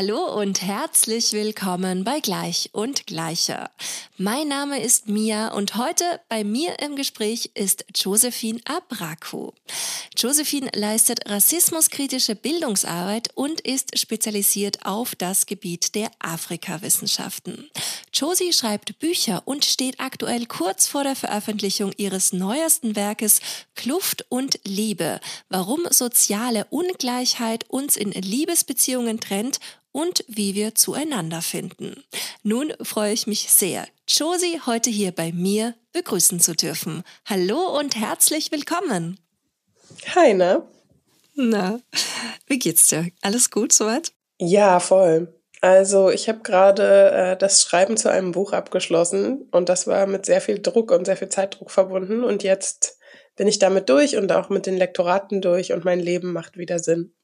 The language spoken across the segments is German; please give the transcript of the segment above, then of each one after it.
Hallo und herzlich willkommen bei Gleich und Gleicher. Mein Name ist Mia und heute bei mir im Gespräch ist Josephine Abraku. Josephine leistet rassismuskritische Bildungsarbeit und ist spezialisiert auf das Gebiet der Afrikawissenschaften. Josie schreibt Bücher und steht aktuell kurz vor der Veröffentlichung ihres neuesten Werkes Kluft und Liebe, warum soziale Ungleichheit uns in Liebesbeziehungen trennt und wie wir zueinander finden. Nun freue ich mich sehr, Josie heute hier bei mir begrüßen zu dürfen. Hallo und herzlich willkommen. Hi, ne? Na, wie geht's dir? Alles gut soweit? Ja, voll. Also ich habe gerade äh, das Schreiben zu einem Buch abgeschlossen und das war mit sehr viel Druck und sehr viel Zeitdruck verbunden und jetzt bin ich damit durch und auch mit den Lektoraten durch und mein Leben macht wieder Sinn.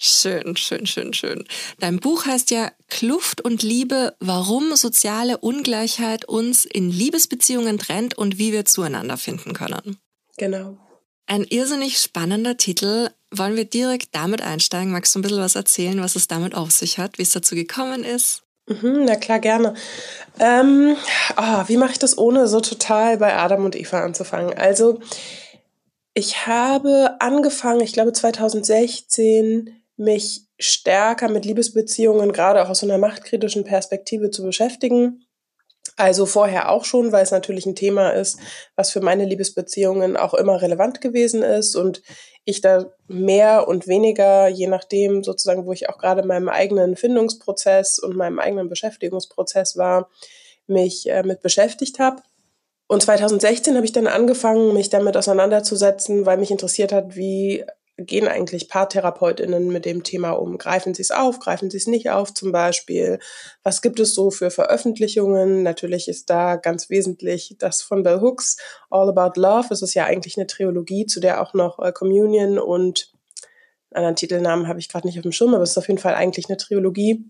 Schön, schön, schön, schön. Dein Buch heißt ja Kluft und Liebe, warum soziale Ungleichheit uns in Liebesbeziehungen trennt und wie wir zueinander finden können. Genau. Ein irrsinnig spannender Titel. Wollen wir direkt damit einsteigen? Magst du ein bisschen was erzählen, was es damit auf sich hat, wie es dazu gekommen ist? Mhm, na klar, gerne. Ähm, oh, wie mache ich das, ohne so total bei Adam und Eva anzufangen? Also, ich habe angefangen, ich glaube 2016, mich stärker mit Liebesbeziehungen, gerade auch aus einer machtkritischen Perspektive zu beschäftigen. Also vorher auch schon, weil es natürlich ein Thema ist, was für meine Liebesbeziehungen auch immer relevant gewesen ist und ich da mehr und weniger, je nachdem sozusagen, wo ich auch gerade in meinem eigenen Findungsprozess und meinem eigenen Beschäftigungsprozess war, mich äh, mit beschäftigt habe. Und 2016 habe ich dann angefangen, mich damit auseinanderzusetzen, weil mich interessiert hat, wie gehen eigentlich Paartherapeutinnen mit dem Thema um? Greifen sie es auf, greifen sie es nicht auf zum Beispiel? Was gibt es so für Veröffentlichungen? Natürlich ist da ganz wesentlich das von Bell Hooks, All About Love. Es ist ja eigentlich eine Trilogie, zu der auch noch äh, Communion und einen anderen Titelnamen habe ich gerade nicht auf dem Schirm, aber es ist auf jeden Fall eigentlich eine Trilogie.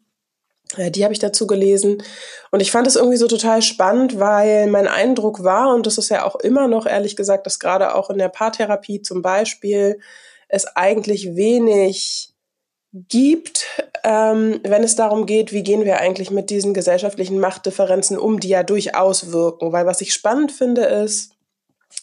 Äh, die habe ich dazu gelesen. Und ich fand es irgendwie so total spannend, weil mein Eindruck war, und das ist ja auch immer noch, ehrlich gesagt, dass gerade auch in der Paartherapie zum Beispiel es eigentlich wenig gibt, ähm, wenn es darum geht, wie gehen wir eigentlich mit diesen gesellschaftlichen Machtdifferenzen um, die ja durchaus wirken. Weil was ich spannend finde ist,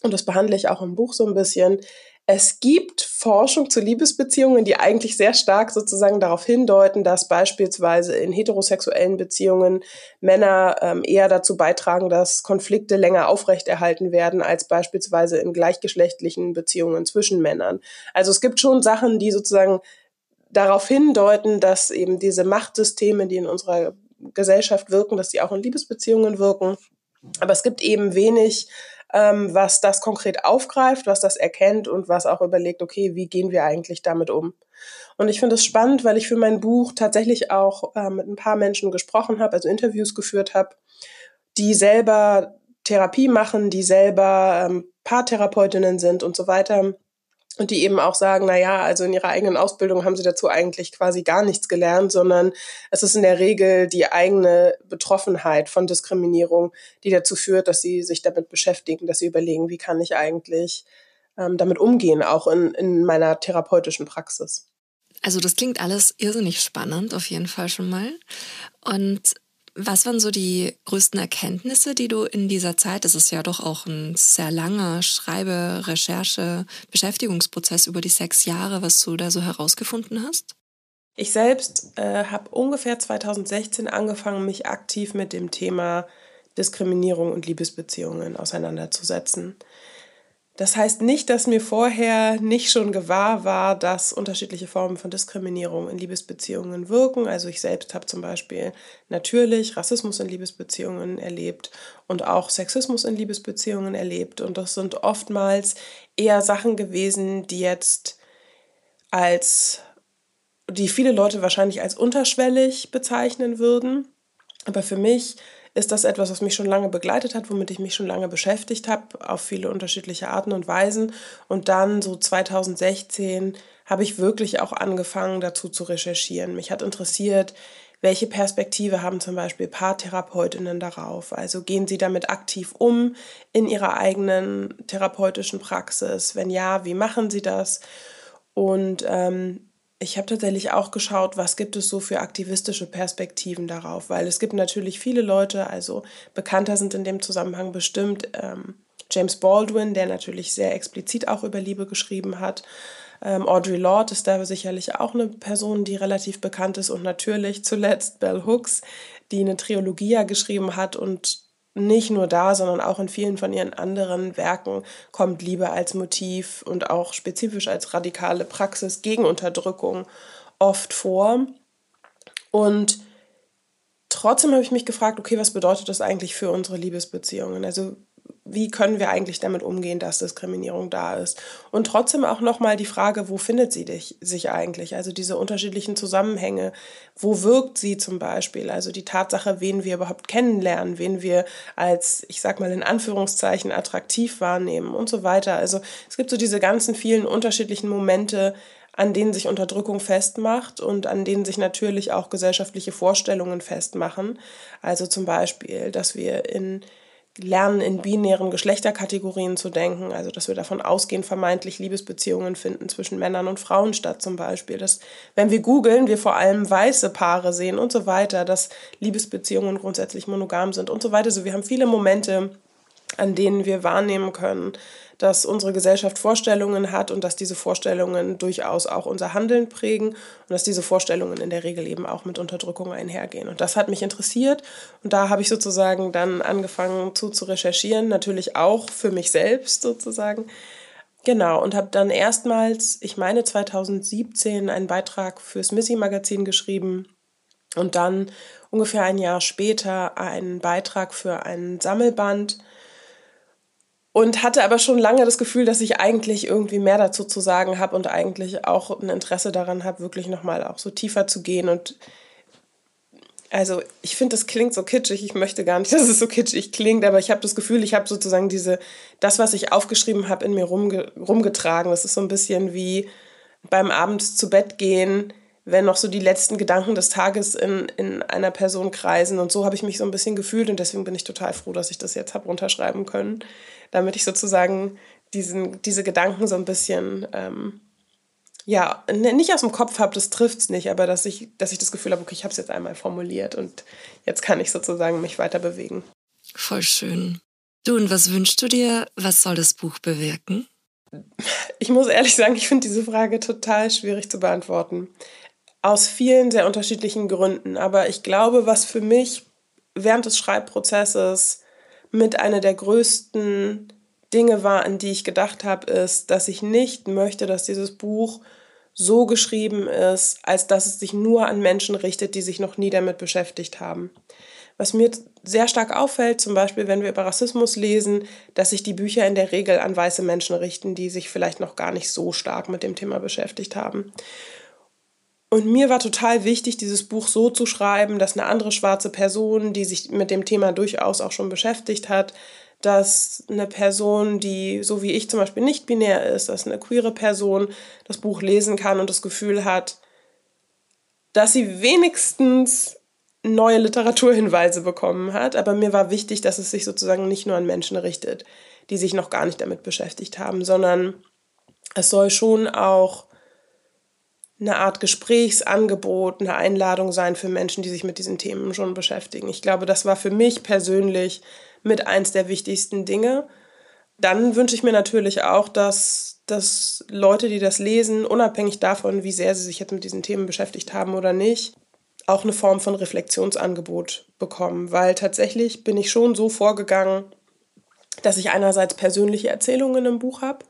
und das behandle ich auch im Buch so ein bisschen, es gibt Forschung zu Liebesbeziehungen, die eigentlich sehr stark sozusagen darauf hindeuten, dass beispielsweise in heterosexuellen Beziehungen Männer ähm, eher dazu beitragen, dass Konflikte länger aufrechterhalten werden, als beispielsweise in gleichgeschlechtlichen Beziehungen zwischen Männern. Also es gibt schon Sachen, die sozusagen darauf hindeuten, dass eben diese Machtsysteme, die in unserer Gesellschaft wirken, dass die auch in Liebesbeziehungen wirken. Aber es gibt eben wenig ähm, was das konkret aufgreift, was das erkennt und was auch überlegt, okay, wie gehen wir eigentlich damit um? Und ich finde es spannend, weil ich für mein Buch tatsächlich auch äh, mit ein paar Menschen gesprochen habe, also Interviews geführt habe, die selber Therapie machen, die selber ähm, Paartherapeutinnen sind und so weiter und die eben auch sagen, na ja, also in ihrer eigenen Ausbildung haben sie dazu eigentlich quasi gar nichts gelernt, sondern es ist in der Regel die eigene Betroffenheit von Diskriminierung, die dazu führt, dass sie sich damit beschäftigen, dass sie überlegen, wie kann ich eigentlich ähm, damit umgehen, auch in, in meiner therapeutischen Praxis. Also das klingt alles irrsinnig spannend, auf jeden Fall schon mal. Und was waren so die größten Erkenntnisse, die du in dieser Zeit, das ist ja doch auch ein sehr langer Schreibe-, Recherche-, Beschäftigungsprozess über die sechs Jahre, was du da so herausgefunden hast? Ich selbst äh, habe ungefähr 2016 angefangen, mich aktiv mit dem Thema Diskriminierung und Liebesbeziehungen auseinanderzusetzen. Das heißt nicht, dass mir vorher nicht schon gewahr war, dass unterschiedliche Formen von Diskriminierung in Liebesbeziehungen wirken. Also ich selbst habe zum Beispiel natürlich Rassismus in Liebesbeziehungen erlebt und auch Sexismus in Liebesbeziehungen erlebt. Und das sind oftmals eher Sachen gewesen, die jetzt als, die viele Leute wahrscheinlich als unterschwellig bezeichnen würden. Aber für mich ist das etwas, was mich schon lange begleitet hat, womit ich mich schon lange beschäftigt habe, auf viele unterschiedliche Arten und Weisen. Und dann so 2016 habe ich wirklich auch angefangen, dazu zu recherchieren. Mich hat interessiert, welche Perspektive haben zum Beispiel Paartherapeutinnen darauf? Also gehen sie damit aktiv um in ihrer eigenen therapeutischen Praxis? Wenn ja, wie machen sie das? Und ähm, ich habe tatsächlich auch geschaut, was gibt es so für aktivistische Perspektiven darauf, weil es gibt natürlich viele Leute, also bekannter sind in dem Zusammenhang bestimmt ähm, James Baldwin, der natürlich sehr explizit auch über Liebe geschrieben hat. Ähm, Audre Lorde ist da sicherlich auch eine Person, die relativ bekannt ist und natürlich zuletzt Bell Hooks, die eine Trilogie geschrieben hat und nicht nur da, sondern auch in vielen von ihren anderen Werken kommt Liebe als Motiv und auch spezifisch als radikale Praxis gegen Unterdrückung oft vor. Und trotzdem habe ich mich gefragt, okay, was bedeutet das eigentlich für unsere Liebesbeziehungen? Also wie können wir eigentlich damit umgehen, dass Diskriminierung da ist? Und trotzdem auch nochmal die Frage, wo findet sie dich, sich eigentlich? Also diese unterschiedlichen Zusammenhänge. Wo wirkt sie zum Beispiel? Also die Tatsache, wen wir überhaupt kennenlernen, wen wir als, ich sag mal in Anführungszeichen, attraktiv wahrnehmen und so weiter. Also es gibt so diese ganzen vielen unterschiedlichen Momente, an denen sich Unterdrückung festmacht und an denen sich natürlich auch gesellschaftliche Vorstellungen festmachen. Also zum Beispiel, dass wir in lernen, in binären Geschlechterkategorien zu denken, also dass wir davon ausgehen, vermeintlich Liebesbeziehungen finden zwischen Männern und Frauen statt zum Beispiel. Dass, wenn wir googeln, wir vor allem weiße Paare sehen und so weiter, dass Liebesbeziehungen grundsätzlich monogam sind und so weiter. Also wir haben viele Momente, an denen wir wahrnehmen können, dass unsere Gesellschaft Vorstellungen hat und dass diese Vorstellungen durchaus auch unser Handeln prägen und dass diese Vorstellungen in der Regel eben auch mit Unterdrückung einhergehen. Und das hat mich interessiert und da habe ich sozusagen dann angefangen zu, zu recherchieren, natürlich auch für mich selbst sozusagen. Genau, und habe dann erstmals, ich meine 2017, einen Beitrag fürs Missy-Magazin geschrieben und dann ungefähr ein Jahr später einen Beitrag für einen Sammelband und hatte aber schon lange das Gefühl, dass ich eigentlich irgendwie mehr dazu zu sagen habe und eigentlich auch ein Interesse daran habe, wirklich nochmal auch so tiefer zu gehen. Und also ich finde, das klingt so kitschig. Ich möchte gar nicht, dass es so kitschig klingt, aber ich habe das Gefühl, ich habe sozusagen diese, das, was ich aufgeschrieben habe, in mir rumge rumgetragen. Das ist so ein bisschen wie beim Abends zu Bett gehen, wenn noch so die letzten Gedanken des Tages in, in einer Person kreisen. Und so habe ich mich so ein bisschen gefühlt und deswegen bin ich total froh, dass ich das jetzt habe runterschreiben können damit ich sozusagen diesen, diese Gedanken so ein bisschen, ähm, ja, nicht aus dem Kopf habe, das trifft es nicht, aber dass ich, dass ich das Gefühl habe, okay, ich habe es jetzt einmal formuliert und jetzt kann ich sozusagen mich weiter bewegen. Voll schön. Du, und was wünschst du dir? Was soll das Buch bewirken? Ich muss ehrlich sagen, ich finde diese Frage total schwierig zu beantworten. Aus vielen sehr unterschiedlichen Gründen. Aber ich glaube, was für mich während des Schreibprozesses mit einer der größten Dinge war, an die ich gedacht habe, ist, dass ich nicht möchte, dass dieses Buch so geschrieben ist, als dass es sich nur an Menschen richtet, die sich noch nie damit beschäftigt haben. Was mir sehr stark auffällt, zum Beispiel, wenn wir über Rassismus lesen, dass sich die Bücher in der Regel an weiße Menschen richten, die sich vielleicht noch gar nicht so stark mit dem Thema beschäftigt haben. Und mir war total wichtig, dieses Buch so zu schreiben, dass eine andere schwarze Person, die sich mit dem Thema durchaus auch schon beschäftigt hat, dass eine Person, die so wie ich zum Beispiel nicht binär ist, dass eine queere Person das Buch lesen kann und das Gefühl hat, dass sie wenigstens neue Literaturhinweise bekommen hat. Aber mir war wichtig, dass es sich sozusagen nicht nur an Menschen richtet, die sich noch gar nicht damit beschäftigt haben, sondern es soll schon auch eine Art Gesprächsangebot, eine Einladung sein für Menschen, die sich mit diesen Themen schon beschäftigen. Ich glaube, das war für mich persönlich mit eins der wichtigsten Dinge. Dann wünsche ich mir natürlich auch, dass, dass Leute, die das lesen, unabhängig davon, wie sehr sie sich jetzt mit diesen Themen beschäftigt haben oder nicht, auch eine Form von Reflexionsangebot bekommen. Weil tatsächlich bin ich schon so vorgegangen, dass ich einerseits persönliche Erzählungen im Buch habe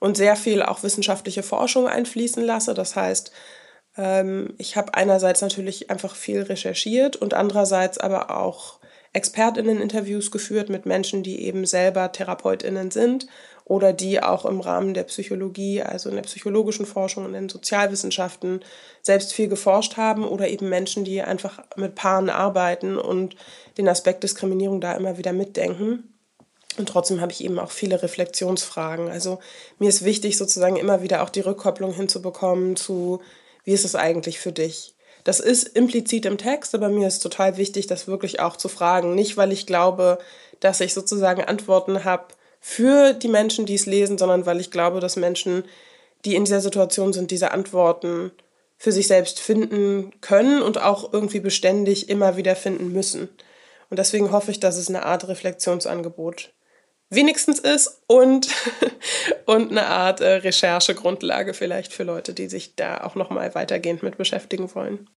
und sehr viel auch wissenschaftliche Forschung einfließen lasse. Das heißt, ähm, ich habe einerseits natürlich einfach viel recherchiert und andererseits aber auch Expertinnen-Interviews geführt mit Menschen, die eben selber Therapeutinnen sind oder die auch im Rahmen der Psychologie, also in der psychologischen Forschung und in den Sozialwissenschaften selbst viel geforscht haben oder eben Menschen, die einfach mit Paaren arbeiten und den Aspekt Diskriminierung da immer wieder mitdenken. Und trotzdem habe ich eben auch viele Reflexionsfragen. Also mir ist wichtig, sozusagen immer wieder auch die Rückkopplung hinzubekommen zu, wie ist es eigentlich für dich? Das ist implizit im Text, aber mir ist total wichtig, das wirklich auch zu fragen. Nicht, weil ich glaube, dass ich sozusagen Antworten habe für die Menschen, die es lesen, sondern weil ich glaube, dass Menschen, die in dieser Situation sind, diese Antworten für sich selbst finden können und auch irgendwie beständig immer wieder finden müssen. Und deswegen hoffe ich, dass es eine Art Reflexionsangebot wenigstens ist und, und eine Art äh, Recherchegrundlage vielleicht für Leute, die sich da auch nochmal weitergehend mit beschäftigen wollen.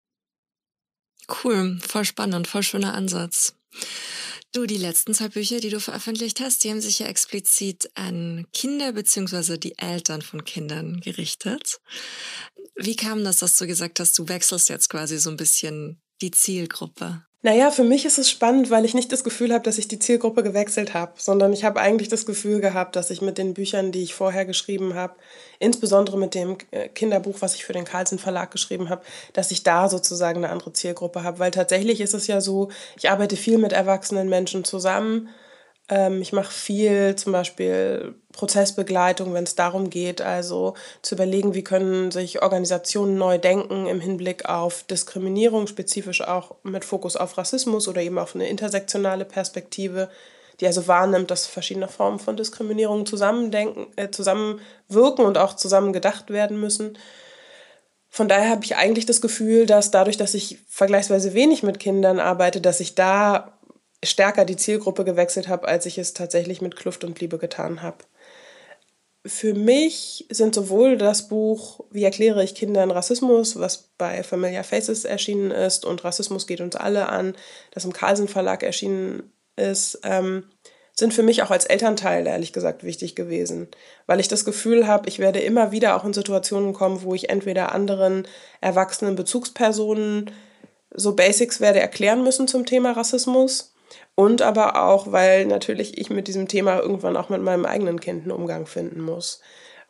Cool, voll spannend, voll schöner Ansatz. Du, die letzten zwei Bücher, die du veröffentlicht hast, die haben sich ja explizit an Kinder bzw. die Eltern von Kindern gerichtet. Wie kam das, dass du gesagt hast, du wechselst jetzt quasi so ein bisschen die Zielgruppe? Naja, für mich ist es spannend, weil ich nicht das Gefühl habe, dass ich die Zielgruppe gewechselt habe, sondern ich habe eigentlich das Gefühl gehabt, dass ich mit den Büchern, die ich vorher geschrieben habe, insbesondere mit dem äh, Kinderbuch, was ich für den Carlsen Verlag geschrieben habe, dass ich da sozusagen eine andere Zielgruppe habe. Weil tatsächlich ist es ja so, ich arbeite viel mit erwachsenen Menschen zusammen ich mache viel zum Beispiel Prozessbegleitung, wenn es darum geht, also zu überlegen, wie können sich Organisationen neu denken im Hinblick auf Diskriminierung, spezifisch auch mit Fokus auf Rassismus oder eben auf eine intersektionale Perspektive, die also wahrnimmt, dass verschiedene Formen von Diskriminierung zusammendenken, äh, zusammenwirken und auch zusammen gedacht werden müssen. Von daher habe ich eigentlich das Gefühl, dass dadurch, dass ich vergleichsweise wenig mit Kindern arbeite, dass ich da stärker die Zielgruppe gewechselt habe, als ich es tatsächlich mit Kluft und Liebe getan habe. Für mich sind sowohl das Buch Wie erkläre ich Kindern Rassismus, was bei Familiar Faces erschienen ist, und Rassismus geht uns alle an, das im Carlsen Verlag erschienen ist, ähm, sind für mich auch als Elternteil ehrlich gesagt wichtig gewesen, weil ich das Gefühl habe, ich werde immer wieder auch in Situationen kommen, wo ich entweder anderen erwachsenen Bezugspersonen so Basics werde erklären müssen zum Thema Rassismus und aber auch, weil natürlich ich mit diesem Thema irgendwann auch mit meinem eigenen Kind einen Umgang finden muss.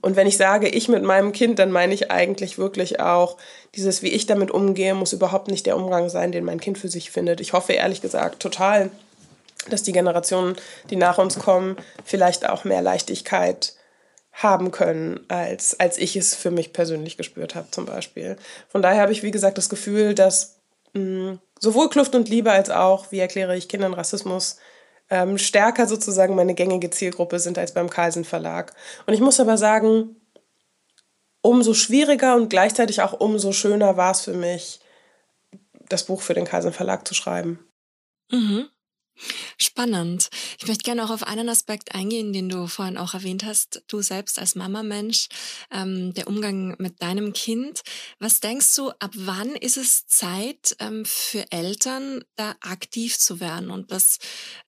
Und wenn ich sage, ich mit meinem Kind, dann meine ich eigentlich wirklich auch, dieses, wie ich damit umgehe, muss überhaupt nicht der Umgang sein, den mein Kind für sich findet. Ich hoffe ehrlich gesagt total, dass die Generationen, die nach uns kommen, vielleicht auch mehr Leichtigkeit haben können, als, als ich es für mich persönlich gespürt habe zum Beispiel. Von daher habe ich, wie gesagt, das Gefühl, dass mh, sowohl Kluft und Liebe als auch, wie erkläre ich Kindern Rassismus, ähm, stärker sozusagen meine gängige Zielgruppe sind als beim Carlsen Verlag. Und ich muss aber sagen, umso schwieriger und gleichzeitig auch umso schöner war es für mich, das Buch für den Carlsen Verlag zu schreiben. Mhm. Spannend. Ich möchte gerne auch auf einen Aspekt eingehen, den du vorhin auch erwähnt hast. Du selbst als Mama-Mensch, ähm, der Umgang mit deinem Kind. Was denkst du, ab wann ist es Zeit ähm, für Eltern, da aktiv zu werden und das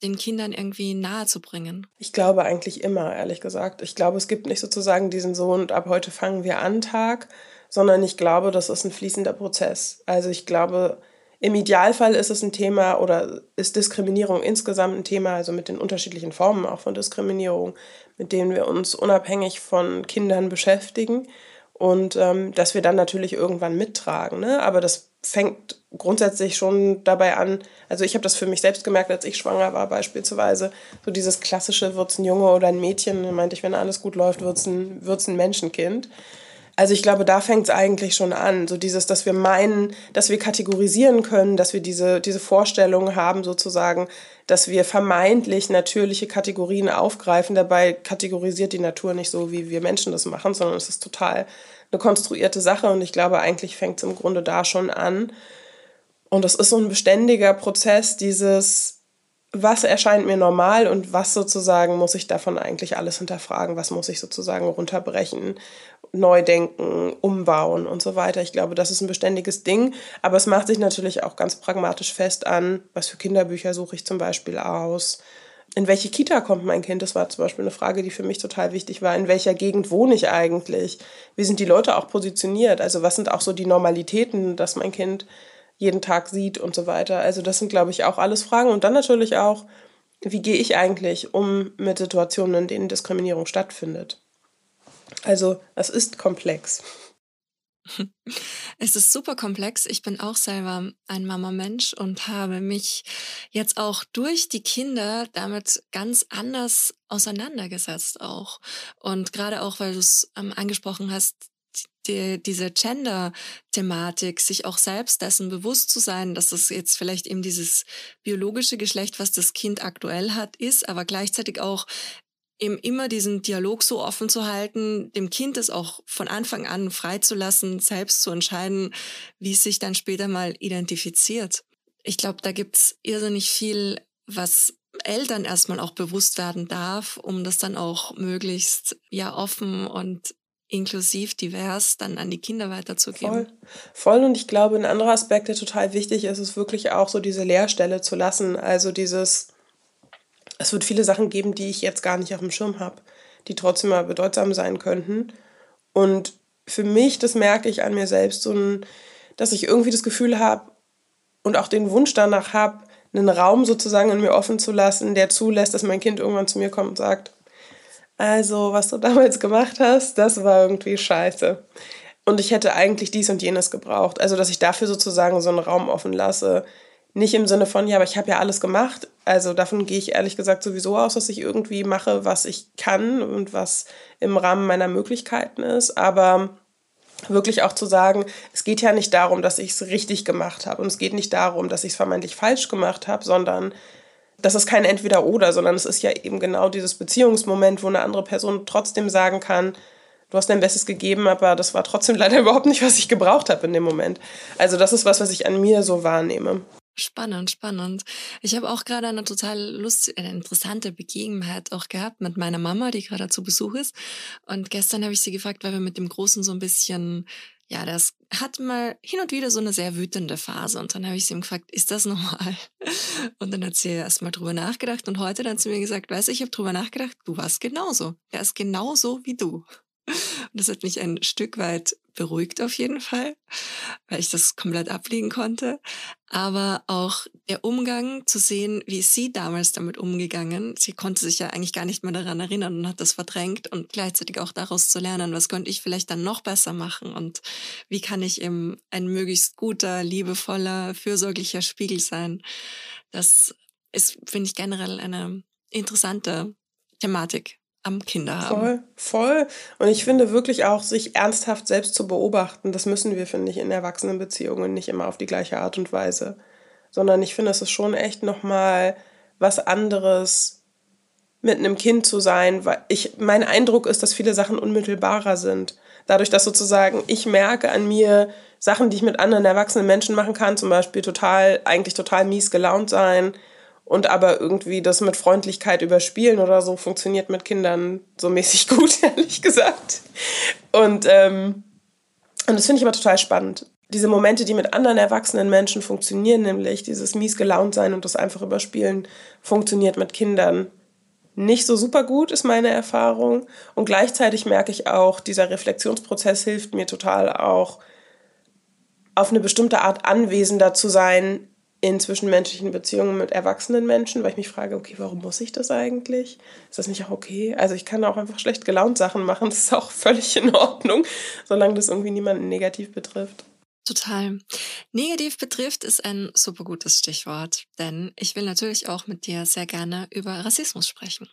den Kindern irgendwie nahe zu bringen? Ich glaube eigentlich immer, ehrlich gesagt. Ich glaube, es gibt nicht sozusagen diesen so und ab heute fangen wir an Tag, sondern ich glaube, das ist ein fließender Prozess. Also ich glaube, im Idealfall ist es ein Thema oder ist Diskriminierung insgesamt ein Thema, also mit den unterschiedlichen Formen auch von Diskriminierung, mit denen wir uns unabhängig von Kindern beschäftigen und ähm, dass wir dann natürlich irgendwann mittragen. Ne? Aber das fängt grundsätzlich schon dabei an, also ich habe das für mich selbst gemerkt, als ich schwanger war beispielsweise, so dieses klassische, wird es ein Junge oder ein Mädchen, meinte ich, wenn alles gut läuft, wird es ein, ein Menschenkind. Also ich glaube, da fängt es eigentlich schon an. So dieses, dass wir meinen, dass wir kategorisieren können, dass wir diese, diese Vorstellung haben sozusagen, dass wir vermeintlich natürliche Kategorien aufgreifen. Dabei kategorisiert die Natur nicht so, wie wir Menschen das machen, sondern es ist total eine konstruierte Sache. Und ich glaube, eigentlich fängt es im Grunde da schon an. Und es ist so ein beständiger Prozess, dieses, was erscheint mir normal und was sozusagen muss ich davon eigentlich alles hinterfragen, was muss ich sozusagen runterbrechen neu denken, umbauen und so weiter. Ich glaube, das ist ein beständiges Ding. Aber es macht sich natürlich auch ganz pragmatisch fest an, was für Kinderbücher suche ich zum Beispiel aus. In welche Kita kommt mein Kind? Das war zum Beispiel eine Frage, die für mich total wichtig war. In welcher Gegend wohne ich eigentlich? Wie sind die Leute auch positioniert? Also was sind auch so die Normalitäten, dass mein Kind jeden Tag sieht und so weiter? Also das sind, glaube ich, auch alles Fragen. Und dann natürlich auch, wie gehe ich eigentlich um mit Situationen, in denen Diskriminierung stattfindet? Also es ist komplex. Es ist super komplex. Ich bin auch selber ein Mama-Mensch und habe mich jetzt auch durch die Kinder damit ganz anders auseinandergesetzt auch. Und gerade auch, weil du es ähm, angesprochen hast, die, diese Gender-Thematik, sich auch selbst dessen bewusst zu sein, dass es jetzt vielleicht eben dieses biologische Geschlecht, was das Kind aktuell hat, ist, aber gleichzeitig auch eben immer diesen Dialog so offen zu halten, dem Kind es auch von Anfang an freizulassen, selbst zu entscheiden, wie es sich dann später mal identifiziert. Ich glaube, da gibt's irrsinnig viel, was Eltern erstmal auch bewusst werden darf, um das dann auch möglichst ja offen und inklusiv, divers dann an die Kinder weiterzugeben. Voll. Voll. Und ich glaube, ein anderer Aspekt, der total wichtig ist, ist wirklich auch so diese Leerstelle zu lassen. Also dieses, es wird viele Sachen geben, die ich jetzt gar nicht auf dem Schirm habe, die trotzdem mal bedeutsam sein könnten. Und für mich, das merke ich an mir selbst, so ein, dass ich irgendwie das Gefühl habe und auch den Wunsch danach habe, einen Raum sozusagen in mir offen zu lassen, der zulässt, dass mein Kind irgendwann zu mir kommt und sagt, also was du damals gemacht hast, das war irgendwie scheiße. Und ich hätte eigentlich dies und jenes gebraucht. Also, dass ich dafür sozusagen so einen Raum offen lasse. Nicht im Sinne von, ja, aber ich habe ja alles gemacht. Also davon gehe ich ehrlich gesagt sowieso aus, dass ich irgendwie mache, was ich kann und was im Rahmen meiner Möglichkeiten ist. Aber wirklich auch zu sagen, es geht ja nicht darum, dass ich es richtig gemacht habe und es geht nicht darum, dass ich es vermeintlich falsch gemacht habe, sondern das ist kein Entweder-Oder, sondern es ist ja eben genau dieses Beziehungsmoment, wo eine andere Person trotzdem sagen kann, du hast dein Bestes gegeben, aber das war trotzdem leider überhaupt nicht, was ich gebraucht habe in dem Moment. Also das ist was, was ich an mir so wahrnehme. Spannend, spannend. Ich habe auch gerade eine total lustige, eine interessante Begebenheit auch gehabt mit meiner Mama, die gerade zu Besuch ist. Und gestern habe ich sie gefragt, weil wir mit dem Großen so ein bisschen ja, das hat mal hin und wieder so eine sehr wütende Phase. Und dann habe ich sie ihm gefragt, ist das normal? Und dann hat sie erst mal drüber nachgedacht. Und heute dann sie mir gesagt, weißt du, ich habe drüber nachgedacht, du warst genauso. Er ist genauso wie du. Und das hat mich ein Stück weit beruhigt auf jeden Fall, weil ich das komplett ablegen konnte. Aber auch der Umgang zu sehen, wie sie damals damit umgegangen. Sie konnte sich ja eigentlich gar nicht mehr daran erinnern und hat das verdrängt und gleichzeitig auch daraus zu lernen, was könnte ich vielleicht dann noch besser machen und wie kann ich eben ein möglichst guter, liebevoller, fürsorglicher Spiegel sein. Das ist, finde ich, generell eine interessante Thematik am Kinder haben. Voll, voll. Und ich finde wirklich auch, sich ernsthaft selbst zu beobachten, das müssen wir, finde ich, in Erwachsenenbeziehungen nicht immer auf die gleiche Art und Weise. Sondern ich finde, es ist schon echt nochmal was anderes, mit einem Kind zu sein, weil ich, mein Eindruck ist, dass viele Sachen unmittelbarer sind. Dadurch, dass sozusagen ich merke an mir Sachen, die ich mit anderen erwachsenen Menschen machen kann, zum Beispiel total, eigentlich total mies gelaunt sein, und aber irgendwie das mit Freundlichkeit überspielen oder so funktioniert mit Kindern so mäßig gut, ehrlich gesagt. Und, ähm, und das finde ich aber total spannend. Diese Momente, die mit anderen erwachsenen Menschen funktionieren, nämlich dieses mies gelaunt sein und das einfach überspielen, funktioniert mit Kindern nicht so super gut, ist meine Erfahrung. Und gleichzeitig merke ich auch, dieser Reflexionsprozess hilft mir total auch, auf eine bestimmte Art anwesender zu sein in zwischenmenschlichen Beziehungen mit erwachsenen Menschen, weil ich mich frage, okay, warum muss ich das eigentlich? Ist das nicht auch okay? Also ich kann auch einfach schlecht gelaunt Sachen machen, das ist auch völlig in Ordnung, solange das irgendwie niemanden negativ betrifft. Total. Negativ betrifft ist ein super gutes Stichwort, denn ich will natürlich auch mit dir sehr gerne über Rassismus sprechen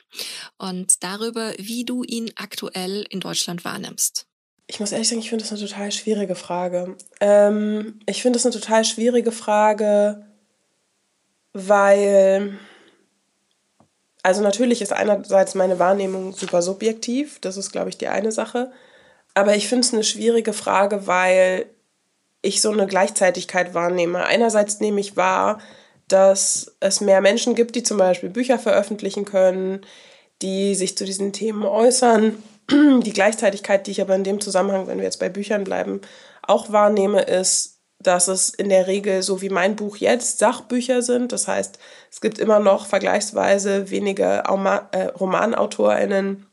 und darüber, wie du ihn aktuell in Deutschland wahrnimmst. Ich muss ehrlich sagen, ich finde das eine total schwierige Frage. Ähm, ich finde das eine total schwierige Frage, weil, also natürlich ist einerseits meine Wahrnehmung super subjektiv, das ist, glaube ich, die eine Sache, aber ich finde es eine schwierige Frage, weil ich so eine Gleichzeitigkeit wahrnehme. Einerseits nehme ich wahr, dass es mehr Menschen gibt, die zum Beispiel Bücher veröffentlichen können, die sich zu diesen Themen äußern. Die Gleichzeitigkeit, die ich aber in dem Zusammenhang, wenn wir jetzt bei Büchern bleiben, auch wahrnehme, ist, dass es in der Regel, so wie mein Buch jetzt, Sachbücher sind. Das heißt, es gibt immer noch vergleichsweise wenige äh, RomanautorInnen,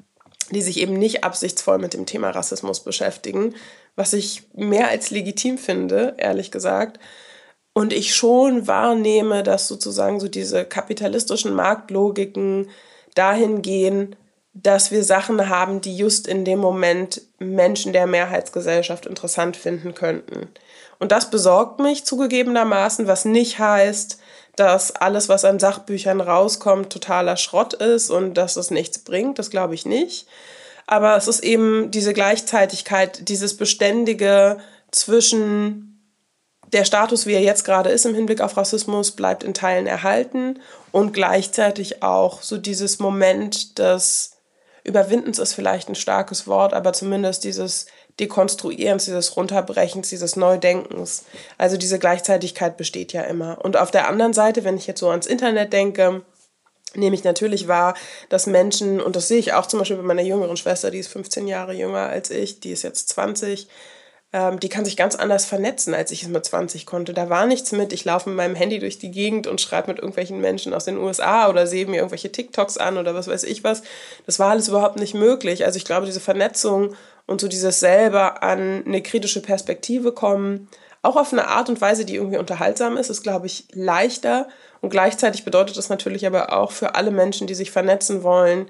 die sich eben nicht absichtsvoll mit dem Thema Rassismus beschäftigen, was ich mehr als legitim finde, ehrlich gesagt. Und ich schon wahrnehme, dass sozusagen so diese kapitalistischen Marktlogiken dahin gehen, dass wir Sachen haben, die just in dem Moment Menschen der Mehrheitsgesellschaft interessant finden könnten. Und das besorgt mich zugegebenermaßen, was nicht heißt, dass alles, was an Sachbüchern rauskommt, totaler Schrott ist und dass es nichts bringt. Das glaube ich nicht. aber es ist eben diese Gleichzeitigkeit, dieses beständige zwischen der Status, wie er jetzt gerade ist im Hinblick auf Rassismus, bleibt in Teilen erhalten und gleichzeitig auch so dieses Moment des Überwindens ist vielleicht ein starkes Wort, aber zumindest dieses Dekonstruierens, dieses Runterbrechens, dieses Neudenkens. Also diese Gleichzeitigkeit besteht ja immer. Und auf der anderen Seite, wenn ich jetzt so ans Internet denke, nehme ich natürlich wahr, dass Menschen, und das sehe ich auch zum Beispiel bei meiner jüngeren Schwester, die ist 15 Jahre jünger als ich, die ist jetzt 20, ähm, die kann sich ganz anders vernetzen, als ich es mit 20 konnte. Da war nichts mit, ich laufe mit meinem Handy durch die Gegend und schreibe mit irgendwelchen Menschen aus den USA oder sehe mir irgendwelche TikToks an oder was weiß ich was. Das war alles überhaupt nicht möglich. Also ich glaube, diese Vernetzung und so dieses selber an eine kritische Perspektive kommen, auch auf eine Art und Weise, die irgendwie unterhaltsam ist, ist, glaube ich, leichter. Und gleichzeitig bedeutet das natürlich aber auch für alle Menschen, die sich vernetzen wollen,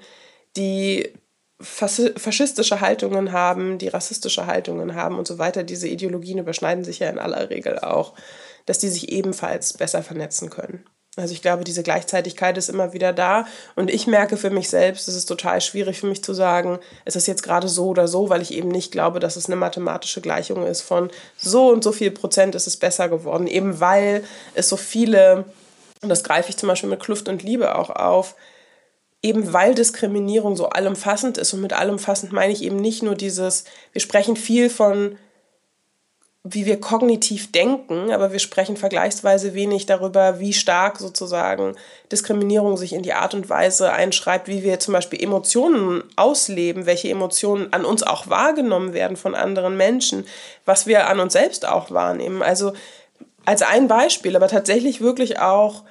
die faschistische Haltungen haben, die rassistische Haltungen haben und so weiter. Diese Ideologien überschneiden sich ja in aller Regel auch, dass die sich ebenfalls besser vernetzen können. Also ich glaube, diese Gleichzeitigkeit ist immer wieder da. Und ich merke für mich selbst, es ist total schwierig für mich zu sagen, es ist jetzt gerade so oder so, weil ich eben nicht glaube, dass es eine mathematische Gleichung ist von so und so viel Prozent ist es besser geworden. Eben weil es so viele, und das greife ich zum Beispiel mit Kluft und Liebe auch auf, eben weil Diskriminierung so allumfassend ist. Und mit allumfassend meine ich eben nicht nur dieses, wir sprechen viel von wie wir kognitiv denken, aber wir sprechen vergleichsweise wenig darüber, wie stark sozusagen Diskriminierung sich in die Art und Weise einschreibt, wie wir zum Beispiel Emotionen ausleben, welche Emotionen an uns auch wahrgenommen werden von anderen Menschen, was wir an uns selbst auch wahrnehmen. Also als ein Beispiel, aber tatsächlich wirklich auch,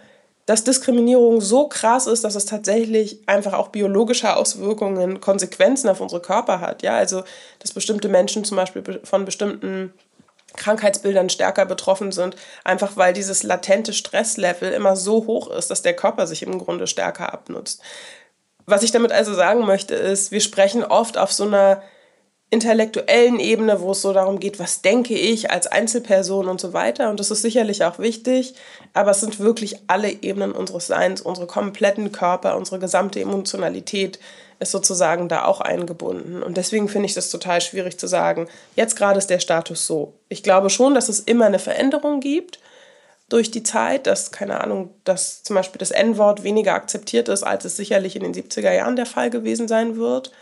dass Diskriminierung so krass ist, dass es tatsächlich einfach auch biologische Auswirkungen, Konsequenzen auf unsere Körper hat. Ja, also dass bestimmte Menschen zum Beispiel von bestimmten Krankheitsbildern stärker betroffen sind, einfach weil dieses latente Stresslevel immer so hoch ist, dass der Körper sich im Grunde stärker abnutzt. Was ich damit also sagen möchte, ist, wir sprechen oft auf so einer intellektuellen Ebene, wo es so darum geht, was denke ich als Einzelperson und so weiter. Und das ist sicherlich auch wichtig, aber es sind wirklich alle Ebenen unseres Seins, unsere kompletten Körper, unsere gesamte Emotionalität, ist sozusagen da auch eingebunden. Und deswegen finde ich das total schwierig zu sagen, jetzt gerade ist der Status so. Ich glaube schon, dass es immer eine Veränderung gibt durch die Zeit, dass, keine Ahnung, dass zum Beispiel das N-Wort weniger akzeptiert ist, als es sicherlich in den 70er Jahren der Fall gewesen sein wird.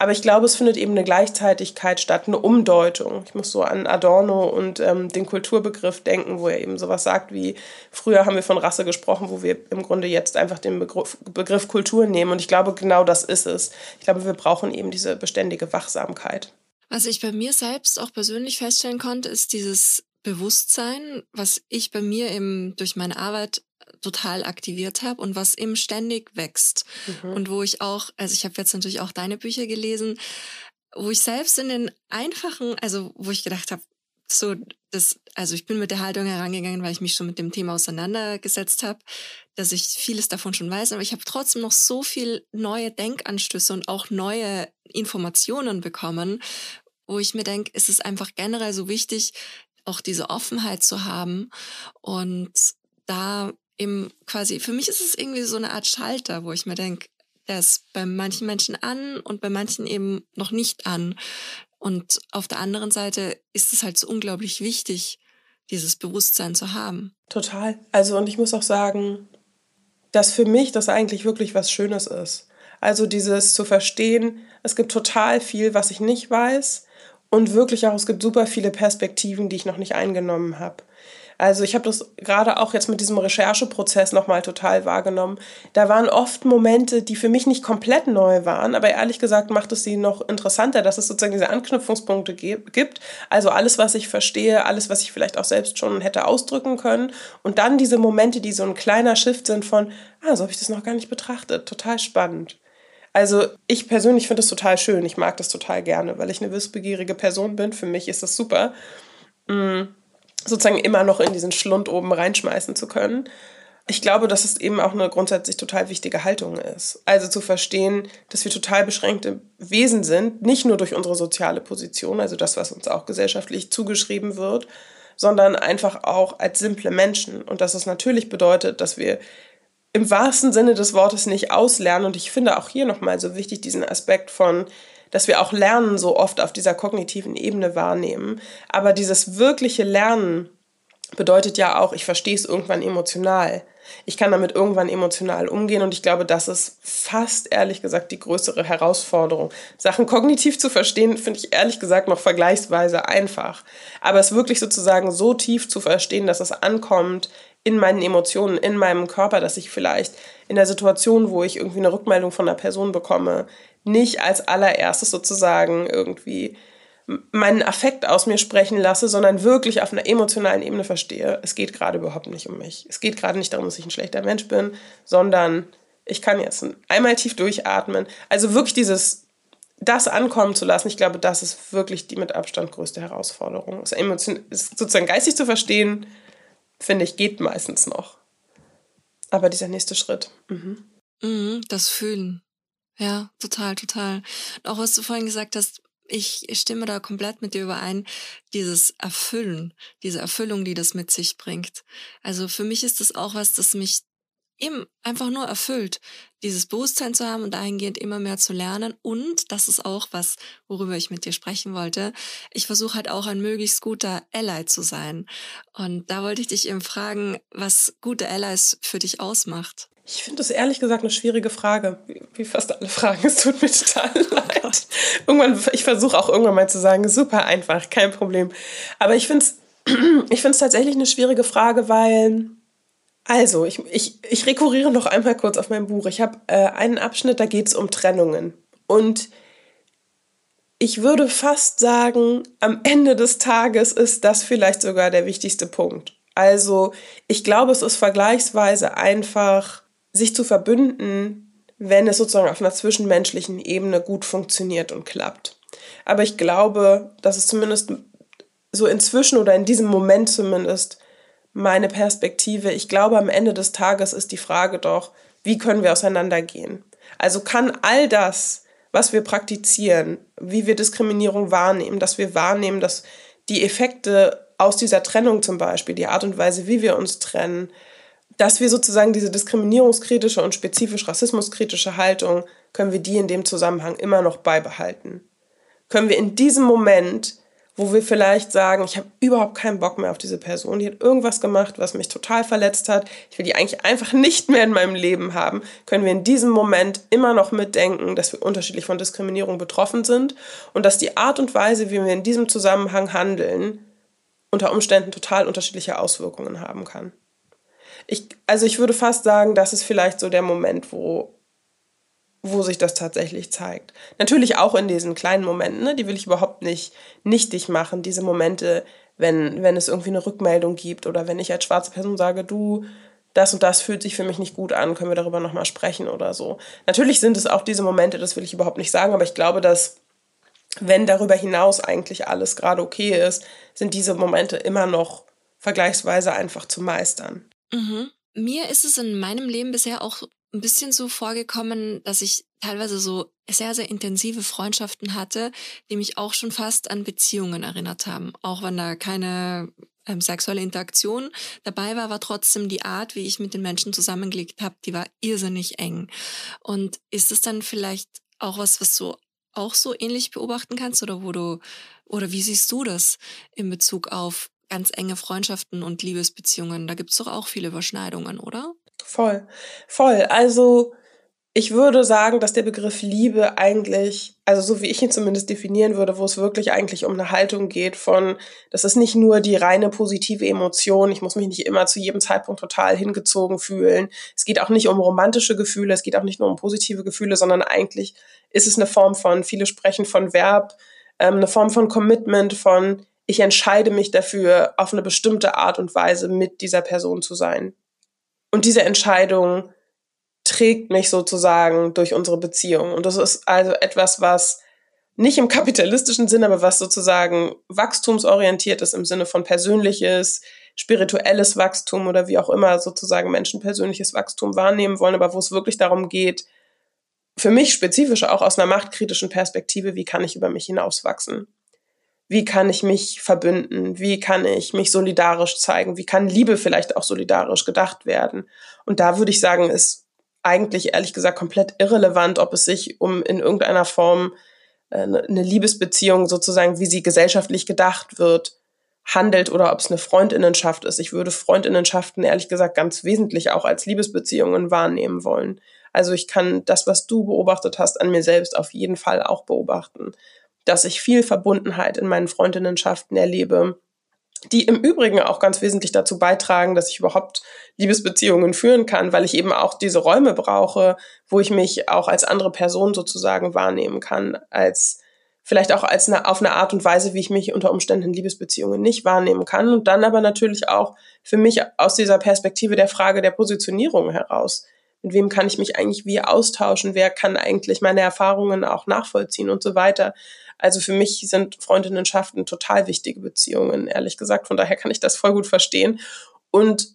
Aber ich glaube, es findet eben eine Gleichzeitigkeit statt, eine Umdeutung. Ich muss so an Adorno und ähm, den Kulturbegriff denken, wo er eben sowas sagt wie, früher haben wir von Rasse gesprochen, wo wir im Grunde jetzt einfach den Begriff, Begriff Kultur nehmen. Und ich glaube, genau das ist es. Ich glaube, wir brauchen eben diese beständige Wachsamkeit. Was ich bei mir selbst auch persönlich feststellen konnte, ist dieses Bewusstsein, was ich bei mir eben durch meine Arbeit total aktiviert habe und was eben ständig wächst. Mhm. Und wo ich auch, also ich habe jetzt natürlich auch deine Bücher gelesen, wo ich selbst in den einfachen, also wo ich gedacht habe, so das, also ich bin mit der Haltung herangegangen, weil ich mich schon mit dem Thema auseinandergesetzt habe, dass ich vieles davon schon weiß, aber ich habe trotzdem noch so viel neue Denkanstöße und auch neue Informationen bekommen, wo ich mir denke, es ist einfach generell so wichtig, auch diese Offenheit zu haben und da eben quasi, für mich ist es irgendwie so eine Art Schalter, wo ich mir denke, der ist bei manchen Menschen an und bei manchen eben noch nicht an. Und auf der anderen Seite ist es halt so unglaublich wichtig, dieses Bewusstsein zu haben. Total. Also, und ich muss auch sagen, dass für mich das eigentlich wirklich was Schönes ist. Also dieses zu verstehen, es gibt total viel, was ich nicht weiß und wirklich auch, es gibt super viele Perspektiven, die ich noch nicht eingenommen habe. Also ich habe das gerade auch jetzt mit diesem Rechercheprozess nochmal total wahrgenommen. Da waren oft Momente, die für mich nicht komplett neu waren, aber ehrlich gesagt macht es sie noch interessanter, dass es sozusagen diese Anknüpfungspunkte gibt. Also alles, was ich verstehe, alles, was ich vielleicht auch selbst schon hätte ausdrücken können. Und dann diese Momente, die so ein kleiner Shift sind von, ah, so habe ich das noch gar nicht betrachtet. Total spannend. Also ich persönlich finde das total schön. Ich mag das total gerne, weil ich eine wissbegierige Person bin. Für mich ist das super. Mm sozusagen immer noch in diesen Schlund oben reinschmeißen zu können. Ich glaube, dass es eben auch eine grundsätzlich total wichtige Haltung ist. Also zu verstehen, dass wir total beschränkte Wesen sind, nicht nur durch unsere soziale Position, also das, was uns auch gesellschaftlich zugeschrieben wird, sondern einfach auch als simple Menschen. Und dass es natürlich bedeutet, dass wir im wahrsten Sinne des Wortes nicht auslernen. Und ich finde auch hier nochmal so wichtig diesen Aspekt von, dass wir auch Lernen so oft auf dieser kognitiven Ebene wahrnehmen. Aber dieses wirkliche Lernen bedeutet ja auch, ich verstehe es irgendwann emotional. Ich kann damit irgendwann emotional umgehen und ich glaube, das ist fast ehrlich gesagt die größere Herausforderung. Sachen kognitiv zu verstehen, finde ich ehrlich gesagt noch vergleichsweise einfach. Aber es wirklich sozusagen so tief zu verstehen, dass es ankommt in meinen Emotionen, in meinem Körper, dass ich vielleicht in der Situation, wo ich irgendwie eine Rückmeldung von einer Person bekomme, nicht als allererstes sozusagen irgendwie meinen Affekt aus mir sprechen lasse, sondern wirklich auf einer emotionalen Ebene verstehe, es geht gerade überhaupt nicht um mich. Es geht gerade nicht darum, dass ich ein schlechter Mensch bin, sondern ich kann jetzt einmal tief durchatmen. Also wirklich dieses, das ankommen zu lassen, ich glaube, das ist wirklich die mit Abstand größte Herausforderung. Es sozusagen geistig zu verstehen, finde ich, geht meistens noch. Aber dieser nächste Schritt. Mhm. Mhm, das Fühlen. Ja, total, total. auch was du vorhin gesagt hast, ich stimme da komplett mit dir überein, dieses Erfüllen, diese Erfüllung, die das mit sich bringt. Also für mich ist das auch was, das mich eben einfach nur erfüllt, dieses Bewusstsein zu haben und dahingehend immer mehr zu lernen. Und das ist auch was, worüber ich mit dir sprechen wollte. Ich versuche halt auch ein möglichst guter Ally zu sein. Und da wollte ich dich eben fragen, was gute Allies für dich ausmacht. Ich finde das ehrlich gesagt eine schwierige Frage, wie, fast alle Fragen. Es tut mir total oh leid. irgendwann, ich versuche auch irgendwann mal zu sagen, super einfach, kein Problem. Aber ich finde es ich find's tatsächlich eine schwierige Frage, weil also, ich, ich, ich rekurriere noch einmal kurz auf mein Buch. Ich habe äh, einen Abschnitt, da geht es um Trennungen. Und ich würde fast sagen, am Ende des Tages ist das vielleicht sogar der wichtigste Punkt. Also, ich glaube, es ist vergleichsweise einfach, sich zu verbünden, wenn es sozusagen auf einer zwischenmenschlichen Ebene gut funktioniert und klappt. Aber ich glaube, dass es zumindest so inzwischen oder in diesem Moment zumindest meine Perspektive. Ich glaube, am Ende des Tages ist die Frage doch, wie können wir auseinandergehen? Also kann all das, was wir praktizieren, wie wir Diskriminierung wahrnehmen, dass wir wahrnehmen, dass die Effekte aus dieser Trennung zum Beispiel, die Art und Weise, wie wir uns trennen, dass wir sozusagen diese diskriminierungskritische und spezifisch rassismuskritische Haltung, können wir die in dem Zusammenhang immer noch beibehalten? Können wir in diesem Moment wo wir vielleicht sagen, ich habe überhaupt keinen Bock mehr auf diese Person, die hat irgendwas gemacht, was mich total verletzt hat, ich will die eigentlich einfach nicht mehr in meinem Leben haben, können wir in diesem Moment immer noch mitdenken, dass wir unterschiedlich von Diskriminierung betroffen sind und dass die Art und Weise, wie wir in diesem Zusammenhang handeln, unter Umständen total unterschiedliche Auswirkungen haben kann. Ich, also ich würde fast sagen, das ist vielleicht so der Moment, wo wo sich das tatsächlich zeigt. Natürlich auch in diesen kleinen Momenten, ne? die will ich überhaupt nicht nichtig machen, diese Momente, wenn, wenn es irgendwie eine Rückmeldung gibt oder wenn ich als schwarze Person sage, du, das und das fühlt sich für mich nicht gut an, können wir darüber nochmal sprechen oder so. Natürlich sind es auch diese Momente, das will ich überhaupt nicht sagen, aber ich glaube, dass wenn darüber hinaus eigentlich alles gerade okay ist, sind diese Momente immer noch vergleichsweise einfach zu meistern. Mhm. Mir ist es in meinem Leben bisher auch ein bisschen so vorgekommen, dass ich teilweise so sehr, sehr intensive Freundschaften hatte, die mich auch schon fast an Beziehungen erinnert haben. Auch wenn da keine ähm, sexuelle Interaktion dabei war, war trotzdem die Art, wie ich mit den Menschen zusammengelegt habe, die war irrsinnig eng. Und ist es dann vielleicht auch was, was du auch so ähnlich beobachten kannst oder wo du, oder wie siehst du das in Bezug auf ganz enge Freundschaften und Liebesbeziehungen? Da gibt es doch auch viele Überschneidungen, oder? Voll, voll. Also ich würde sagen, dass der Begriff Liebe eigentlich, also so wie ich ihn zumindest definieren würde, wo es wirklich eigentlich um eine Haltung geht von, das ist nicht nur die reine positive Emotion, ich muss mich nicht immer zu jedem Zeitpunkt total hingezogen fühlen. Es geht auch nicht um romantische Gefühle, es geht auch nicht nur um positive Gefühle, sondern eigentlich ist es eine Form von, viele sprechen von Verb, ähm, eine Form von Commitment, von, ich entscheide mich dafür, auf eine bestimmte Art und Weise mit dieser Person zu sein. Und diese Entscheidung trägt mich sozusagen durch unsere Beziehung. Und das ist also etwas, was nicht im kapitalistischen Sinne, aber was sozusagen wachstumsorientiert ist im Sinne von persönliches, spirituelles Wachstum oder wie auch immer sozusagen Menschen persönliches Wachstum wahrnehmen wollen, aber wo es wirklich darum geht, für mich spezifisch auch aus einer machtkritischen Perspektive, wie kann ich über mich hinauswachsen? Wie kann ich mich verbünden, wie kann ich mich solidarisch zeigen, wie kann Liebe vielleicht auch solidarisch gedacht werden. Und da würde ich sagen, ist eigentlich ehrlich gesagt komplett irrelevant, ob es sich um in irgendeiner Form äh, eine Liebesbeziehung sozusagen, wie sie gesellschaftlich gedacht wird, handelt oder ob es eine Freundinnenschaft ist. Ich würde Freundinnenschaften ehrlich gesagt ganz wesentlich auch als Liebesbeziehungen wahrnehmen wollen. Also ich kann das, was du beobachtet hast, an mir selbst auf jeden Fall auch beobachten, dass ich viel Verbundenheit in meinen Freundinnenschaften erlebe, die im Übrigen auch ganz wesentlich dazu beitragen, dass ich überhaupt Liebesbeziehungen führen kann, weil ich eben auch diese Räume brauche, wo ich mich auch als andere Person sozusagen wahrnehmen kann, als vielleicht auch als eine, auf eine Art und Weise, wie ich mich unter Umständen in Liebesbeziehungen nicht wahrnehmen kann. Und dann aber natürlich auch für mich aus dieser Perspektive der Frage der Positionierung heraus. Mit wem kann ich mich eigentlich wie austauschen? Wer kann eigentlich meine Erfahrungen auch nachvollziehen und so weiter? Also für mich sind Freundinnenschaften total wichtige Beziehungen, ehrlich gesagt. Von daher kann ich das voll gut verstehen. Und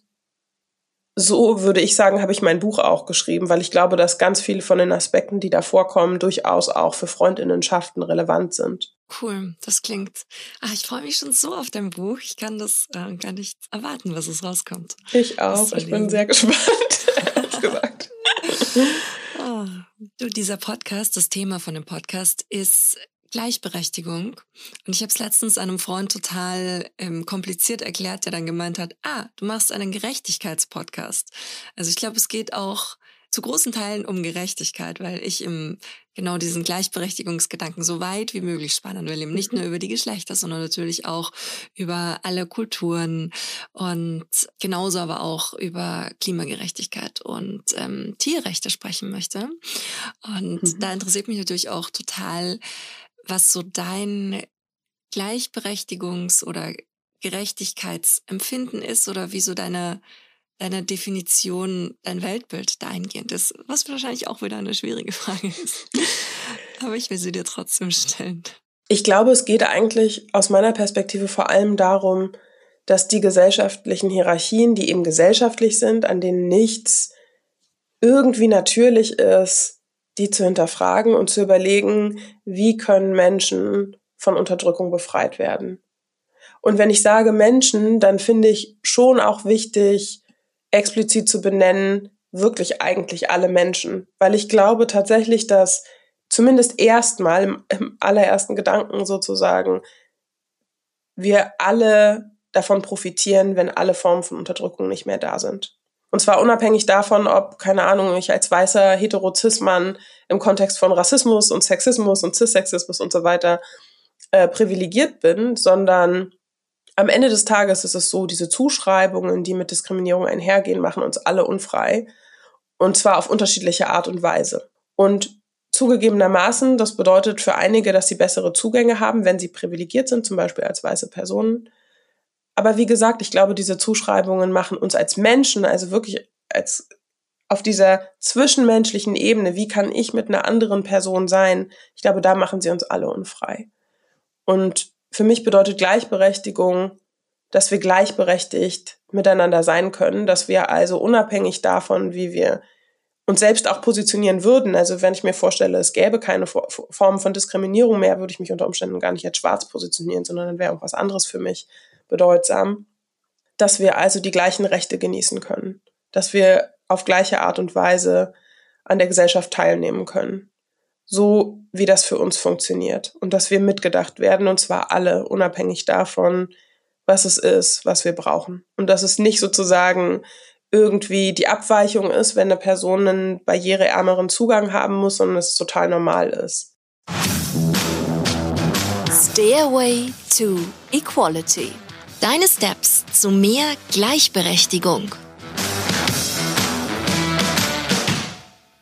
so würde ich sagen, habe ich mein Buch auch geschrieben, weil ich glaube, dass ganz viele von den Aspekten, die da vorkommen, durchaus auch für Freundinnenschaften relevant sind. Cool, das klingt. Ach, ich freue mich schon so auf dein Buch. Ich kann das äh, gar nicht erwarten, was es rauskommt. Ich auch. Ich bin sehr gespannt, ehrlich gesagt. oh, du, dieser Podcast, das Thema von dem Podcast ist Gleichberechtigung. Und ich habe es letztens einem Freund total ähm, kompliziert erklärt, der dann gemeint hat, ah, du machst einen Gerechtigkeitspodcast. Also ich glaube, es geht auch zu großen Teilen um Gerechtigkeit, weil ich im genau diesen Gleichberechtigungsgedanken so weit wie möglich spannen will. Eben nicht nur mhm. über die Geschlechter, sondern natürlich auch über alle Kulturen und genauso aber auch über Klimagerechtigkeit und ähm, Tierrechte sprechen möchte. Und mhm. da interessiert mich natürlich auch total, was so dein Gleichberechtigungs- oder Gerechtigkeitsempfinden ist oder wie so deine, deine Definition, dein Weltbild dahingehend ist, was wahrscheinlich auch wieder eine schwierige Frage ist. Aber ich will sie dir trotzdem stellen. Ich glaube, es geht eigentlich aus meiner Perspektive vor allem darum, dass die gesellschaftlichen Hierarchien, die eben gesellschaftlich sind, an denen nichts irgendwie natürlich ist, die zu hinterfragen und zu überlegen, wie können Menschen von Unterdrückung befreit werden. Und wenn ich sage Menschen, dann finde ich schon auch wichtig, explizit zu benennen, wirklich eigentlich alle Menschen. Weil ich glaube tatsächlich, dass zumindest erstmal im, im allerersten Gedanken sozusagen wir alle davon profitieren, wenn alle Formen von Unterdrückung nicht mehr da sind. Und zwar unabhängig davon, ob, keine Ahnung, ich als weißer Heterozismann im Kontext von Rassismus und Sexismus und Cissexismus und so weiter äh, privilegiert bin, sondern am Ende des Tages ist es so, diese Zuschreibungen, die mit Diskriminierung einhergehen, machen uns alle unfrei. Und zwar auf unterschiedliche Art und Weise. Und zugegebenermaßen, das bedeutet für einige, dass sie bessere Zugänge haben, wenn sie privilegiert sind, zum Beispiel als weiße Personen. Aber wie gesagt, ich glaube, diese Zuschreibungen machen uns als Menschen, also wirklich als auf dieser zwischenmenschlichen Ebene, wie kann ich mit einer anderen Person sein? Ich glaube, da machen sie uns alle unfrei. Und für mich bedeutet Gleichberechtigung, dass wir gleichberechtigt miteinander sein können, dass wir also unabhängig davon, wie wir uns selbst auch positionieren würden. Also wenn ich mir vorstelle, es gäbe keine Form von Diskriminierung mehr, würde ich mich unter Umständen gar nicht als schwarz positionieren, sondern dann wäre auch was anderes für mich bedeutsam, dass wir also die gleichen Rechte genießen können, dass wir auf gleiche Art und Weise an der Gesellschaft teilnehmen können, so wie das für uns funktioniert und dass wir mitgedacht werden und zwar alle, unabhängig davon, was es ist, was wir brauchen und dass es nicht sozusagen irgendwie die Abweichung ist, wenn eine Person einen barriereärmeren Zugang haben muss, sondern es total normal ist. Stairway to Equality. Deine Steps zu mehr Gleichberechtigung.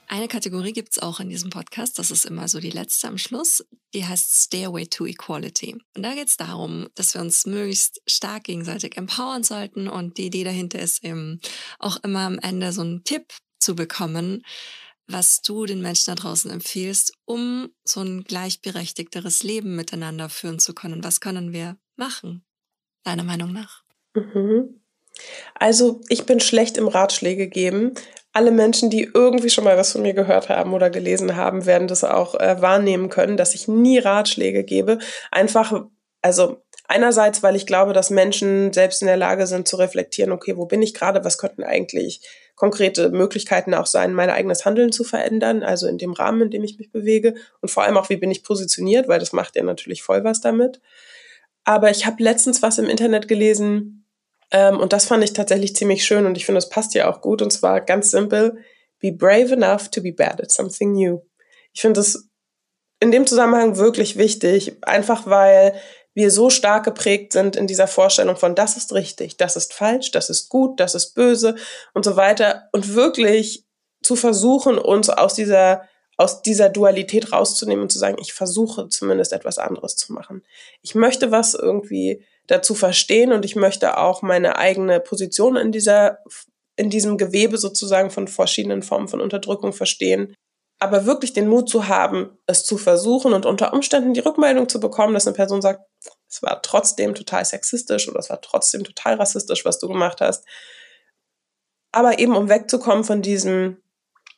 Eine Kategorie gibt es auch in diesem Podcast, das ist immer so die letzte am Schluss, die heißt Stairway to Equality. Und da geht es darum, dass wir uns möglichst stark gegenseitig empowern sollten und die Idee dahinter ist eben auch immer am Ende so einen Tipp zu bekommen, was du den Menschen da draußen empfiehlst, um so ein gleichberechtigteres Leben miteinander führen zu können. Was können wir machen? Deiner Meinung nach? Mhm. Also ich bin schlecht im Ratschläge geben. Alle Menschen, die irgendwie schon mal was von mir gehört haben oder gelesen haben, werden das auch äh, wahrnehmen können, dass ich nie Ratschläge gebe. Einfach, also einerseits, weil ich glaube, dass Menschen selbst in der Lage sind zu reflektieren, okay, wo bin ich gerade, was könnten eigentlich konkrete Möglichkeiten auch sein, mein eigenes Handeln zu verändern, also in dem Rahmen, in dem ich mich bewege und vor allem auch, wie bin ich positioniert, weil das macht ja natürlich voll was damit. Aber ich habe letztens was im Internet gelesen ähm, und das fand ich tatsächlich ziemlich schön und ich finde, das passt ja auch gut und zwar ganz simpel, be brave enough to be bad at something new. Ich finde das in dem Zusammenhang wirklich wichtig, einfach weil wir so stark geprägt sind in dieser Vorstellung von, das ist richtig, das ist falsch, das ist gut, das ist böse und so weiter. Und wirklich zu versuchen, uns aus dieser, aus dieser Dualität rauszunehmen und zu sagen, ich versuche zumindest etwas anderes zu machen. Ich möchte was irgendwie dazu verstehen und ich möchte auch meine eigene Position in dieser, in diesem Gewebe sozusagen von verschiedenen Formen von Unterdrückung verstehen aber wirklich den Mut zu haben, es zu versuchen und unter Umständen die Rückmeldung zu bekommen, dass eine Person sagt, es war trotzdem total sexistisch oder es war trotzdem total rassistisch, was du gemacht hast. Aber eben um wegzukommen von diesem,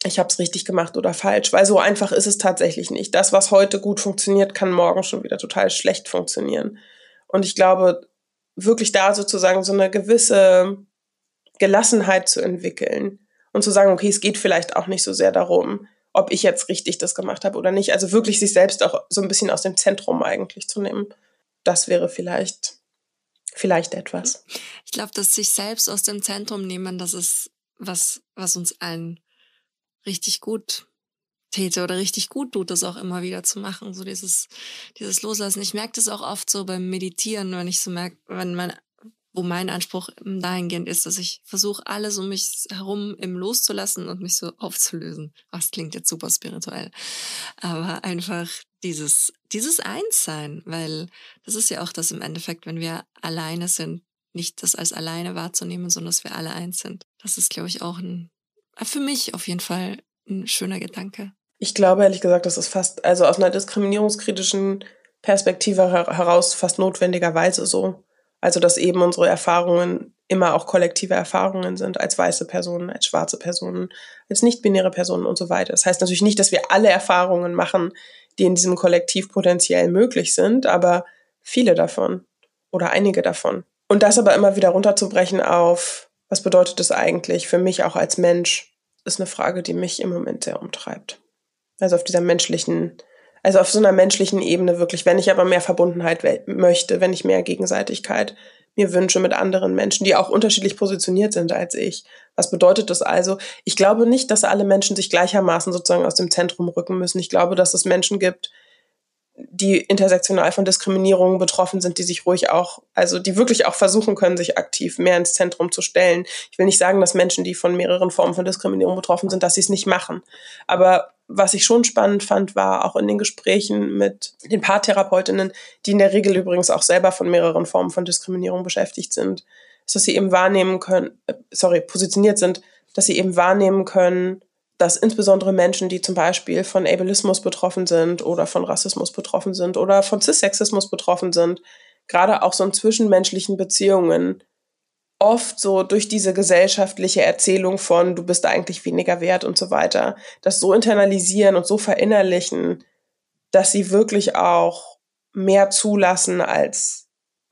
ich habe es richtig gemacht oder falsch, weil so einfach ist es tatsächlich nicht. Das, was heute gut funktioniert, kann morgen schon wieder total schlecht funktionieren. Und ich glaube, wirklich da sozusagen so eine gewisse Gelassenheit zu entwickeln und zu sagen, okay, es geht vielleicht auch nicht so sehr darum, ob ich jetzt richtig das gemacht habe oder nicht. Also wirklich sich selbst auch so ein bisschen aus dem Zentrum eigentlich zu nehmen. Das wäre vielleicht, vielleicht etwas. Ich glaube, dass sich selbst aus dem Zentrum nehmen, das ist was, was uns allen richtig gut täte oder richtig gut tut, das auch immer wieder zu machen. So dieses, dieses Loslassen. Ich merke das auch oft so beim Meditieren, wenn ich so merke, wenn mein wo mein Anspruch dahingehend ist, dass ich versuche, alles um mich herum im loszulassen und mich so aufzulösen. Das klingt jetzt super spirituell. Aber einfach dieses, dieses Einssein, weil das ist ja auch das im Endeffekt, wenn wir alleine sind, nicht das als alleine wahrzunehmen, sondern dass wir alle eins sind. Das ist, glaube ich, auch ein, für mich auf jeden Fall ein schöner Gedanke. Ich glaube ehrlich gesagt, das ist fast, also aus einer diskriminierungskritischen Perspektive heraus fast notwendigerweise so. Also, dass eben unsere Erfahrungen immer auch kollektive Erfahrungen sind, als weiße Personen, als schwarze Personen, als nicht-binäre Personen und so weiter. Das heißt natürlich nicht, dass wir alle Erfahrungen machen, die in diesem Kollektiv potenziell möglich sind, aber viele davon oder einige davon. Und das aber immer wieder runterzubrechen auf, was bedeutet das eigentlich für mich auch als Mensch, ist eine Frage, die mich im Moment sehr umtreibt. Also auf dieser menschlichen also auf so einer menschlichen Ebene wirklich, wenn ich aber mehr Verbundenheit möchte, wenn ich mehr Gegenseitigkeit mir wünsche mit anderen Menschen, die auch unterschiedlich positioniert sind als ich. Was bedeutet das also? Ich glaube nicht, dass alle Menschen sich gleichermaßen sozusagen aus dem Zentrum rücken müssen. Ich glaube, dass es Menschen gibt, die intersektional von Diskriminierungen betroffen sind, die sich ruhig auch, also die wirklich auch versuchen können, sich aktiv mehr ins Zentrum zu stellen. Ich will nicht sagen, dass Menschen, die von mehreren Formen von Diskriminierung betroffen sind, dass sie es nicht machen. Aber was ich schon spannend fand, war auch in den Gesprächen mit den Paartherapeutinnen, die in der Regel übrigens auch selber von mehreren Formen von Diskriminierung beschäftigt sind, dass sie eben wahrnehmen können, äh, sorry, positioniert sind, dass sie eben wahrnehmen können, dass insbesondere Menschen, die zum Beispiel von Ableismus betroffen sind oder von Rassismus betroffen sind oder von Cissexismus betroffen sind, gerade auch so in zwischenmenschlichen Beziehungen oft so durch diese gesellschaftliche Erzählung von du bist eigentlich weniger wert und so weiter, das so internalisieren und so verinnerlichen, dass sie wirklich auch mehr zulassen, als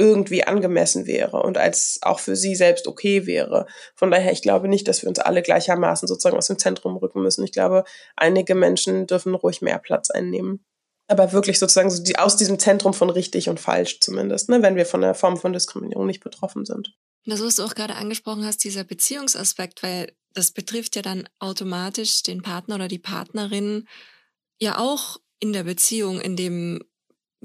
irgendwie angemessen wäre und als auch für sie selbst okay wäre. Von daher, ich glaube nicht, dass wir uns alle gleichermaßen sozusagen aus dem Zentrum rücken müssen. Ich glaube, einige Menschen dürfen ruhig mehr Platz einnehmen. Aber wirklich sozusagen so die, aus diesem Zentrum von richtig und falsch zumindest, ne, wenn wir von der Form von Diskriminierung nicht betroffen sind. Das, was du auch gerade angesprochen hast, dieser Beziehungsaspekt, weil das betrifft ja dann automatisch den Partner oder die Partnerin ja auch in der Beziehung, in dem,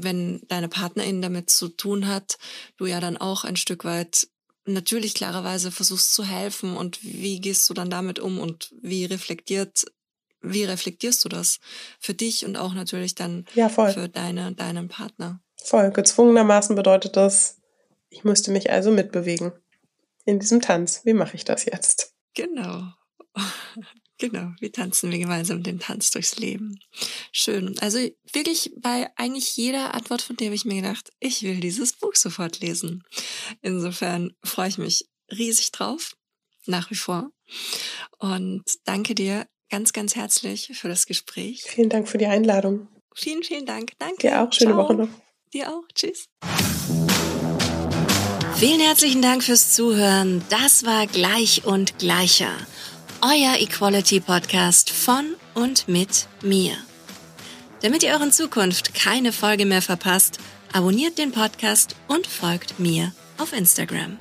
wenn deine Partnerin damit zu tun hat, du ja dann auch ein Stück weit natürlich klarerweise versuchst zu helfen und wie gehst du dann damit um und wie reflektiert wie reflektierst du das für dich und auch natürlich dann ja, für deine, deinen Partner? Voll. Gezwungenermaßen bedeutet das, ich müsste mich also mitbewegen in diesem Tanz. Wie mache ich das jetzt? Genau. Genau, wie tanzen wir gemeinsam den Tanz durchs Leben. Schön. Also wirklich bei eigentlich jeder Antwort von dir habe ich mir gedacht, ich will dieses Buch sofort lesen. Insofern freue ich mich riesig drauf, nach wie vor. Und danke dir ganz, ganz herzlich für das Gespräch. Vielen Dank für die Einladung. Vielen, vielen Dank. Danke. Dir auch. Schöne Ciao. Woche noch. Dir auch. Tschüss. Vielen herzlichen Dank fürs Zuhören. Das war Gleich und Gleicher. Euer Equality Podcast von und mit mir. Damit ihr euren Zukunft keine Folge mehr verpasst, abonniert den Podcast und folgt mir auf Instagram.